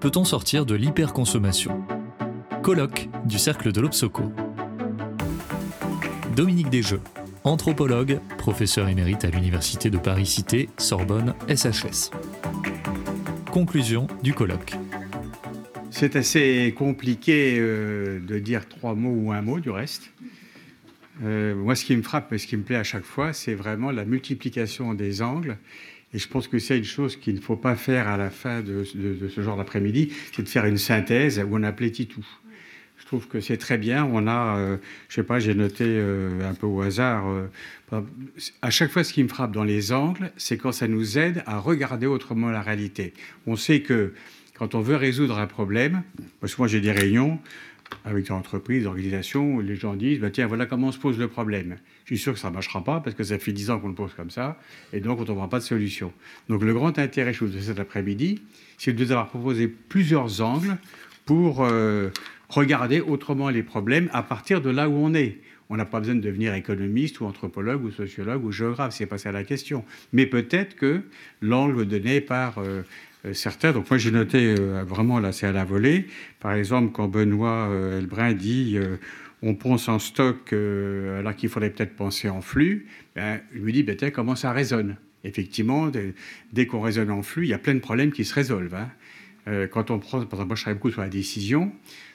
peut-on sortir de l'hyperconsommation? Colloque du Cercle de l'Obsoco. Dominique Desjeux, anthropologue, professeur émérite à l'Université de Paris-Cité, Sorbonne, SHS. Conclusion du colloque. C'est assez compliqué euh, de dire trois mots ou un mot du reste. Euh, moi, ce qui me frappe et ce qui me plaît à chaque fois, c'est vraiment la multiplication des angles. Et je pense que c'est une chose qu'il ne faut pas faire à la fin de, ce genre d'après-midi, c'est de faire une synthèse où on aplatit tout. Je trouve que c'est très bien. On a, euh, je sais pas, j'ai noté un peu au hasard. à chaque fois, ce qui me frappe dans les angles, c'est quand ça nous aide à regarder autrement la réalité. On sait que quand on veut résoudre un problème, parce que moi j'ai des réunions avec des entreprises, des organisations, les gens disent bah, tiens, voilà comment on se pose le problème. Je suis sûr que ça ne marchera pas parce que ça fait 10 ans qu'on le pose comme ça, et donc on ne trouvera pas de solution. Donc le grand intérêt, de cet après-midi, c'est de nous avoir proposé plusieurs angles pour euh, regarder autrement les problèmes à partir de là où on est. On n'a pas besoin de devenir économiste ou anthropologue ou sociologue ou géographe, c'est pas ça la question. Mais peut-être que l'angle donné par euh, certains. Donc moi j'ai noté euh, vraiment là c'est à la volée. Par exemple quand Benoît euh, Elbrin dit on pense en stock alors qu'il faudrait peut-être penser en flux, ben, je lui dis ben, comment ça résonne? Effectivement, dès, qu'on raisonne en flux, il y a plein de problèmes qui se résolvent. Hein. Quand on prend, par exemple, moi je travaille beaucoup sur la décision,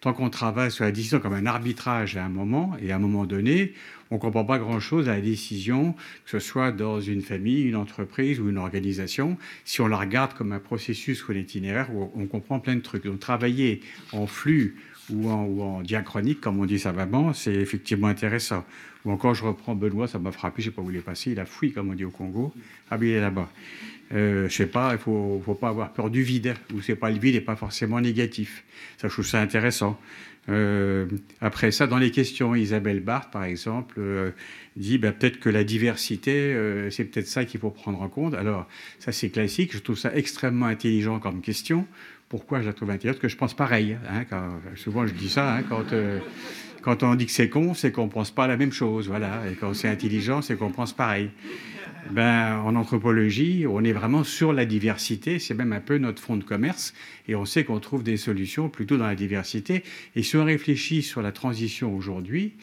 tant qu'on travaille sur la décision comme un arbitrage à un moment, et à un moment donné, on ne comprend pas grand-chose à la décision, que ce soit dans une famille, une entreprise ou une organisation. Si on la regarde comme un processus ou un itinéraire, on comprend plein de trucs. Donc travailler en flux ou en, diachronique, comme on dit savamment, c'est effectivement intéressant. Ou encore, je reprends Benoît, ça m'a frappé, je ne sais pas où il est passé, il a fouillé, comme on dit au Congo. Ah, il est là-bas. Euh, je sais pas, il faut, faut pas avoir peur du vide, ou c'est pas le vide n'est pas forcément négatif. Ça, je trouve ça intéressant. Euh, après ça, dans les questions, Isabelle Barthes, par exemple, euh, dit bah, peut-être que la diversité, c'est peut-être ça qu'il faut prendre en compte. Alors, ça, c'est classique. Je trouve ça extrêmement intelligent comme question. Pourquoi je la trouve Parce que je pense pareil. Hein, souvent, je dis ça. Hein, quand, quand on dit que c'est con, c'est qu'on ne pense pas la même chose. Voilà. Et quand c'est intelligent, c'est qu'on pense pareil ben, en anthropologie, on est vraiment sur la diversité, c'est même un peu notre fond de commerce, et on sait qu'on trouve des solutions plutôt dans la diversité. Et si on réfléchit sur la transition aujourd'hui,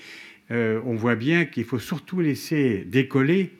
euh, on voit bien qu'il faut surtout laisser décoller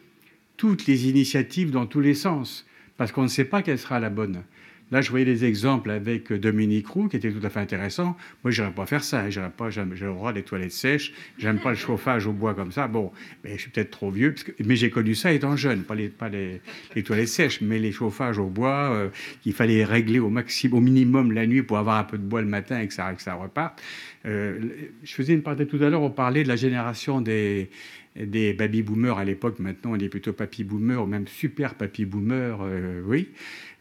toutes les initiatives dans tous les sens, parce qu'on ne sait pas quelle sera la bonne. Là, je voyais des exemples avec Dominique Roux qui étaient tout à fait intéressants. Moi, je pas faire ça. Hein. pas, j'ai le droit des toilettes sèches. J'aime pas le chauffage au bois comme ça. Bon, mais je suis peut-être trop vieux. mais j'ai connu ça étant jeune. Pas les, pas les, toilettes sèches, mais les chauffages au bois euh, qu'il fallait régler au maximum, au minimum la nuit pour avoir un peu de bois le matin et que ça, que ça reparte. Euh, je faisais une partie tout à l'heure, on parlait de la génération des, des baby boomers à l'époque. Maintenant, on est plutôt papy boomer ou même super papy boomer, euh, oui.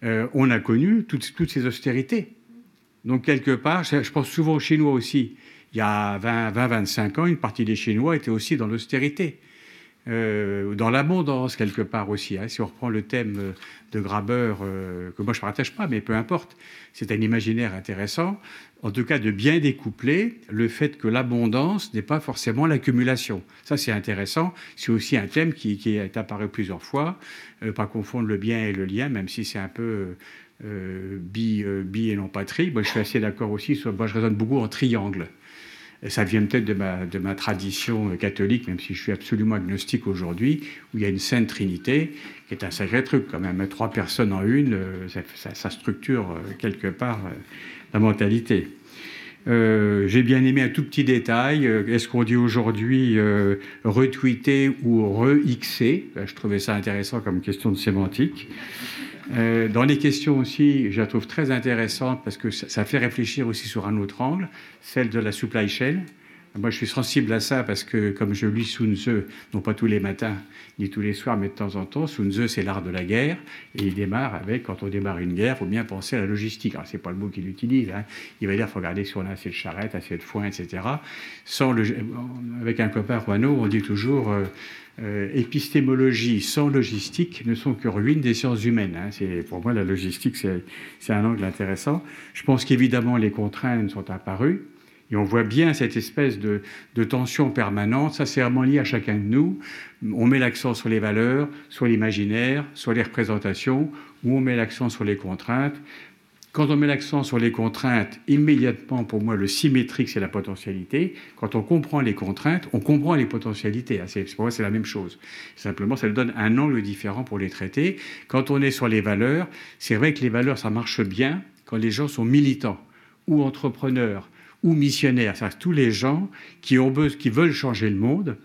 Euh, on a connu toutes, ces austérités. Donc, quelque part, je pense souvent aux Chinois aussi. Il y a 20-25 ans, une partie des Chinois étaient aussi dans l'austérité. Euh, dans l'abondance quelque part aussi. Hein. Si on reprend le thème de Graber, euh, que moi je ne partage pas, mais peu importe, c'est un imaginaire intéressant, en tout cas de bien découpler le fait que l'abondance n'est pas forcément l'accumulation. Ça c'est intéressant, c'est aussi un thème qui, est apparu plusieurs fois, euh, pas confondre le bien et le lien, même si c'est un peu bi, bi, et non pas. Moi je suis assez d'accord aussi, sur, moi je raisonne beaucoup en triangle ça vient peut-être de ma, tradition catholique, même si je suis absolument agnostique aujourd'hui, où il y a une sainte trinité, qui est un sacré truc quand même. Trois personnes en une, euh, ça, structure euh, quelque part euh, la mentalité. J'ai bien aimé un tout petit détail. Est-ce qu'on dit aujourd'hui retweeter ou re-xer? Je trouvais ça intéressant comme question de sémantique. Euh, dans les questions aussi, je la trouve très intéressante parce que ça, fait réfléchir aussi sur un autre angle, celle de la supply chain. Moi, je suis sensible à ça parce que, comme je lis Sun Tzu, non pas tous les matins ni tous les soirs, mais de temps en temps, Sun Tzu, c'est l'art de la guerre. Et il démarre avec, quand on démarre une guerre, il faut bien penser à la logistique. Alors, c'est pas le mot qu'il utilise. Hein. Il va dire, il faut regarder si on a assez de charrettes, assez de foin, etc. Avec un copain Rouaneau, on dit toujours, euh, euh, épistémologie sans logistique ne sont que ruines des sciences humaines. Hein. C'est, pour moi, la logistique, c'est, un angle intéressant. Je pense qu'évidemment, les contraintes sont apparues. Et on voit bien cette espèce de, tension permanente. Ça, c'est à chacun de nous. On met l'accent sur les valeurs, sur l'imaginaire, sur les représentations, ou on met l'accent sur les contraintes. Quand on met l'accent sur les contraintes, immédiatement, pour moi, le symétrique, c'est la potentialité. Quand on comprend les contraintes, on comprend les potentialités. Hein. Pour moi, c'est la même chose. Simplement, ça donne un angle différent pour les traiter. Quand on est sur les valeurs, c'est vrai que les valeurs, ça marche bien quand les gens sont militants ou entrepreneurs ou missionnaires. C'est-à-dire tous les gens qui, ont, qui veulent changer le monde,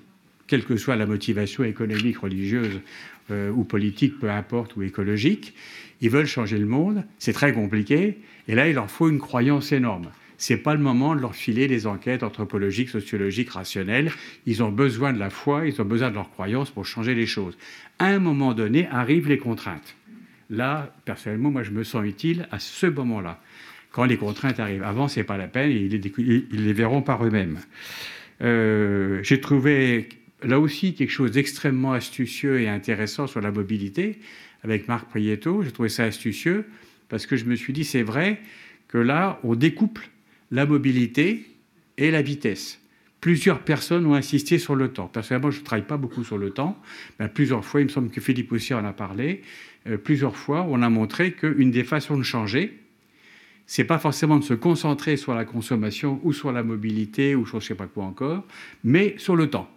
quelle que soit la motivation économique, religieuse euh, ou politique, peu importe, ou écologique, ils veulent changer le monde, c'est très compliqué, et là, il leur faut une croyance énorme. Ce n'est pas le moment de leur filer des enquêtes anthropologiques, sociologiques, rationnelles. Ils ont besoin de la foi, ils ont besoin de leur croyance pour changer les choses. À un moment donné, arrivent les contraintes. Là, personnellement, moi, je me sens utile à ce moment-là. Quand les contraintes arrivent. Avant, ce n'est pas la peine, ils les, verront par eux-mêmes. Euh, j'ai trouvé là aussi quelque chose d'extrêmement astucieux et intéressant sur la mobilité avec Marc Prieto. J'ai trouvé ça astucieux parce que je me suis dit, c'est vrai que là, on découple la mobilité et la vitesse. Plusieurs personnes ont insisté sur le temps. Personnellement, je ne travaille pas beaucoup sur le temps. mais plusieurs fois, il me semble que Philippe aussi en a parlé, euh, plusieurs fois, on a montré qu'une des façons de changer, c'est pas forcément de se concentrer sur la consommation ou sur la mobilité ou sur je ne sais pas quoi encore, mais sur le temps,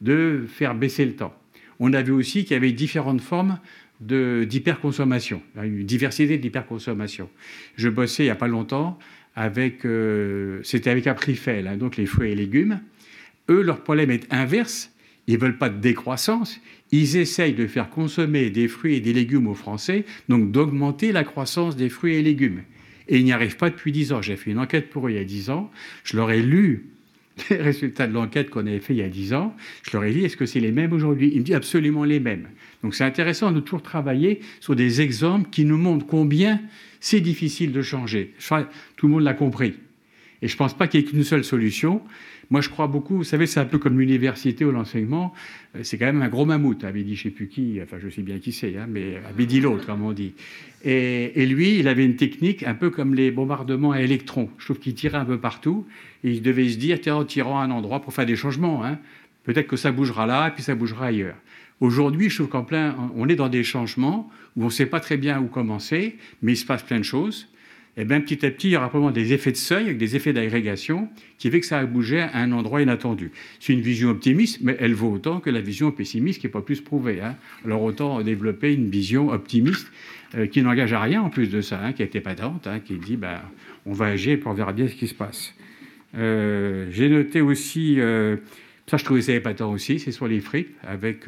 de faire baisser le temps. On a vu aussi qu'il y avait différentes formes d'hyperconsommation, une diversité d'hyperconsommation. Je bossais il n'y a pas longtemps avec, euh, c'était avec Aprifel, hein, donc les fruits et légumes. Eux, leur problème est inverse. Ils ne veulent pas de décroissance. Ils essayent de faire consommer des fruits et des légumes aux Français, donc d'augmenter la croissance des fruits et légumes. Et ils n'y arrivent pas depuis 10 ans. J'ai fait une enquête pour eux il y a 10 ans. Je leur ai lu les résultats de l'enquête qu'on avait fait il y a 10 ans. Je leur ai dit, est-ce que c'est les mêmes aujourd'hui? Ils me disent absolument les mêmes. Donc c'est intéressant de toujours travailler sur des exemples qui nous montrent combien c'est difficile de changer. Tout le monde l'a compris. Et je ne pense pas qu'il y ait qu'une seule solution. Moi, je crois beaucoup, vous savez, c'est un peu comme l'université ou l'enseignement, euh, c'est quand même un gros mammouth, avait dit je ne sais plus qui, enfin je sais bien qui c'est, hein, mais avait l'autre, comme on dit. Et, lui, il avait une technique un peu comme les bombardements à électrons. Je trouve qu'il tirait un peu partout, et il devait se dire, tiens, en tirant un endroit pour faire des changements, hein, peut-être que ça bougera là, et puis ça bougera ailleurs. Aujourd'hui, je trouve qu'en plein, on est dans des changements où on ne sait pas très bien où commencer, mais il se passe plein de choses. Et bien petit à petit, il y aura probablement des effets de seuil, avec des effets d'agrégation, qui fait que ça va bouger à un endroit inattendu. C'est une vision optimiste, mais elle vaut autant que la vision pessimiste, qui n'est pas plus prouvée. Hein. Alors autant développer une vision optimiste euh, qui n'engage à rien en plus de ça, hein, qui a été hein, qui dit ben, on va agir et on verra bien ce qui se passe. Euh, j'ai noté aussi euh, ça, je trouvais ça épatant aussi. C'est sur les fripes avec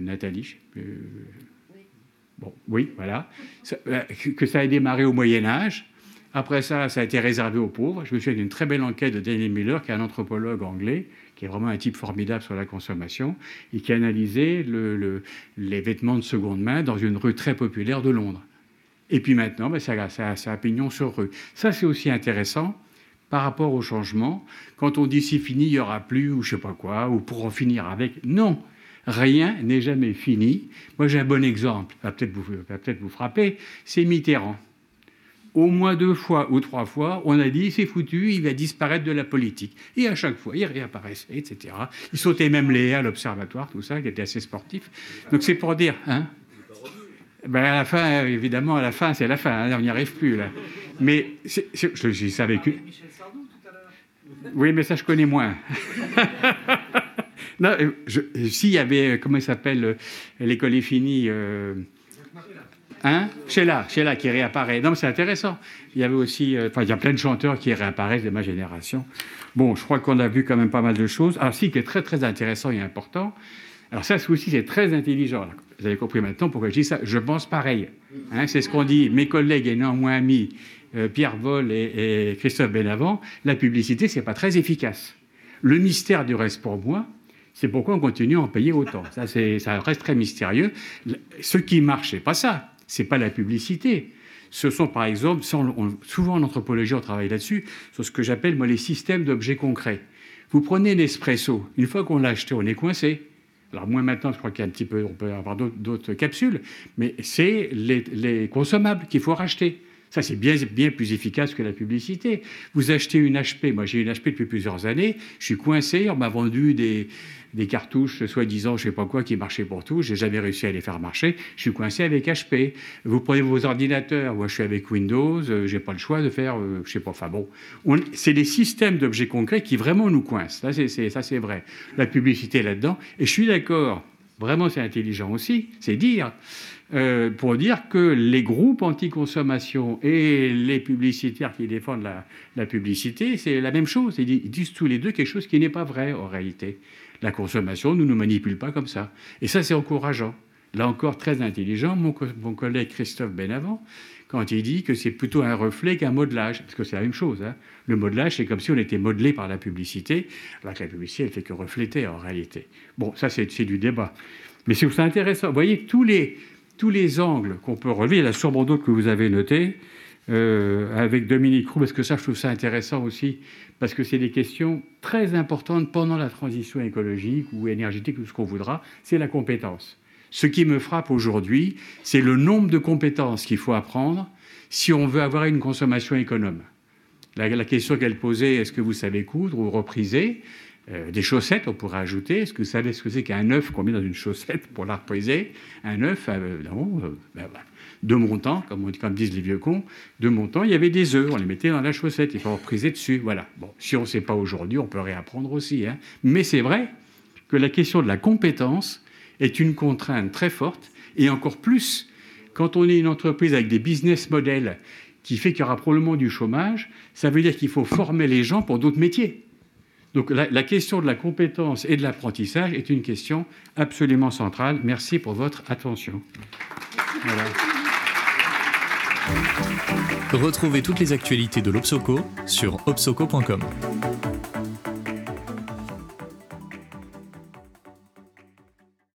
Nathalie. Euh, bon, oui, voilà. que ça a démarré au Moyen Âge. Après ça, ça a été réservé aux pauvres. Je me souviens d'une très belle enquête de Daniel Miller, qui est un anthropologue anglais, qui est vraiment un type formidable sur la consommation, et qui a analysé les vêtements de seconde main dans une rue très populaire de Londres. Et puis maintenant, ben, ça, ça, ça a pignon sur rue. Ça, c'est aussi intéressant par rapport au changement. Quand on dit c'est fini, il n'y aura plus, ou je sais pas quoi, ou pour en finir avec. Non, rien n'est jamais fini. Moi, j'ai un bon exemple, va peut-être vous, peut vous frapper, c'est Mitterrand. Au moins deux fois ou trois fois, on a dit c'est foutu, il va disparaître de la politique. Et à chaque fois, il réapparaissait, etc. Il sautait même les à l'observatoire, tout ça, qui était assez sportif. Donc c'est pour dire, hein ben à la fin, évidemment, à la fin, c'est la fin, hein, on n'y arrive plus là. Mais je, dis ça avec Oui, mais ça, je connais moins. non, s'il y avait, comment il s'appelle, euh, l'école est finie. Euh... Hein? Sheila, Sheila qui réapparaît. Non, mais c'est intéressant. Il y avait aussi, euh, enfin, il y a plein de chanteurs qui réapparaissent de ma génération. Bon, je crois qu'on a vu quand même pas mal de choses. Ah, si, qui est très, très intéressant et important. Alors, ça aussi, c'est très intelligent. Vous avez compris maintenant pourquoi je dis ça. Je pense pareil. Hein, c'est ce qu'on dit, mes collègues et néanmoins amis euh, Pierre Vol et, Christophe Benavent, la publicité, c'est pas très efficace. Le mystère du reste pour moi, c'est pourquoi on continue à en payer autant. Ça, ça reste très mystérieux. Ce qui marche, c'est pas ça. C'est pas la publicité. Ce sont, par exemple, souvent en anthropologie, on travaille là-dessus, sur ce que j'appelle moi les systèmes d'objets concrets. Vous prenez Nespresso, une fois qu'on l'a acheté, on est coincé. Alors moins maintenant, je crois qu'il y a un petit peu, on peut avoir d'autres capsules, mais c'est les consommables qu'il faut racheter Ça, c'est bien, bien plus efficace que la publicité. Vous achetez une HP, moi j'ai une HP depuis plusieurs années, je suis coincé, on m'a vendu des, des cartouches, soi-disant, je ne sais pas quoi, qui marchaient pour tout. J'ai jamais réussi à les faire marcher. Je suis coincé avec HP. Vous prenez vos ordinateurs. Moi, je suis avec Windows. je euh, j'ai pas le choix de faire, euh, je sais pas. Enfin bon, c'est les systèmes d'objets concrets qui vraiment nous coincent. C'est, ça, c'est vrai. La publicité là-dedans. Et je suis d'accord. Vraiment, c'est intelligent aussi. C'est dire. Euh, pour dire que les groupes anti-consommation et les publicitaires qui défendent la, la publicité, c'est la même chose. Ils disent tous les deux quelque chose qui n'est pas vrai en réalité. La consommation ne nous manipule pas comme ça. Et ça, c'est encourageant. Là encore, très intelligent, mon, collègue Christophe Benavent, quand il dit que c'est plutôt un reflet qu'un modelage, parce que c'est la même chose. Hein. Le modelage, c'est comme si on était modelé par la publicité, alors que la publicité, elle fait que refléter en réalité. Bon, ça, c'est du débat. Mais c'est intéressant. Vous voyez, tous les, tous les angles qu'on peut relever, il y a sûrement d'autres que vous avez notés, euh, avec Dominique Roux, parce que ça, je trouve ça intéressant aussi, parce que c'est des questions très importantes pendant la transition écologique ou énergétique, ou ce qu'on voudra, c'est la compétence. Ce qui me frappe aujourd'hui, c'est le nombre de compétences qu'il faut apprendre si on veut avoir une consommation économe. La, question qu'elle posait, est-ce que vous savez coudre ou repriser? Euh, Des chaussettes, on pourrait ajouter. Est-ce que vous savez ce que c'est qu'un œuf qu'on met dans une chaussette pour la repriser? Un œuf, euh, non, ben, de montant, comme, comme disent les vieux cons, de montant, il y avait des œufs, on les mettait dans la chaussette, il faut repriser dessus. Voilà. Bon, si on ne sait pas aujourd'hui, on peut réapprendre aussi. Hein. Mais c'est vrai que la question de la compétence est une contrainte très forte, et encore plus quand on est une entreprise avec des business models qui fait qu'il y aura probablement du chômage, ça veut dire qu'il faut former les gens pour d'autres métiers. Donc la, question de la compétence et de l'apprentissage est une question absolument centrale. Merci pour votre attention. Retrouvez toutes les actualités de l'Obsoco sur obsoco.com.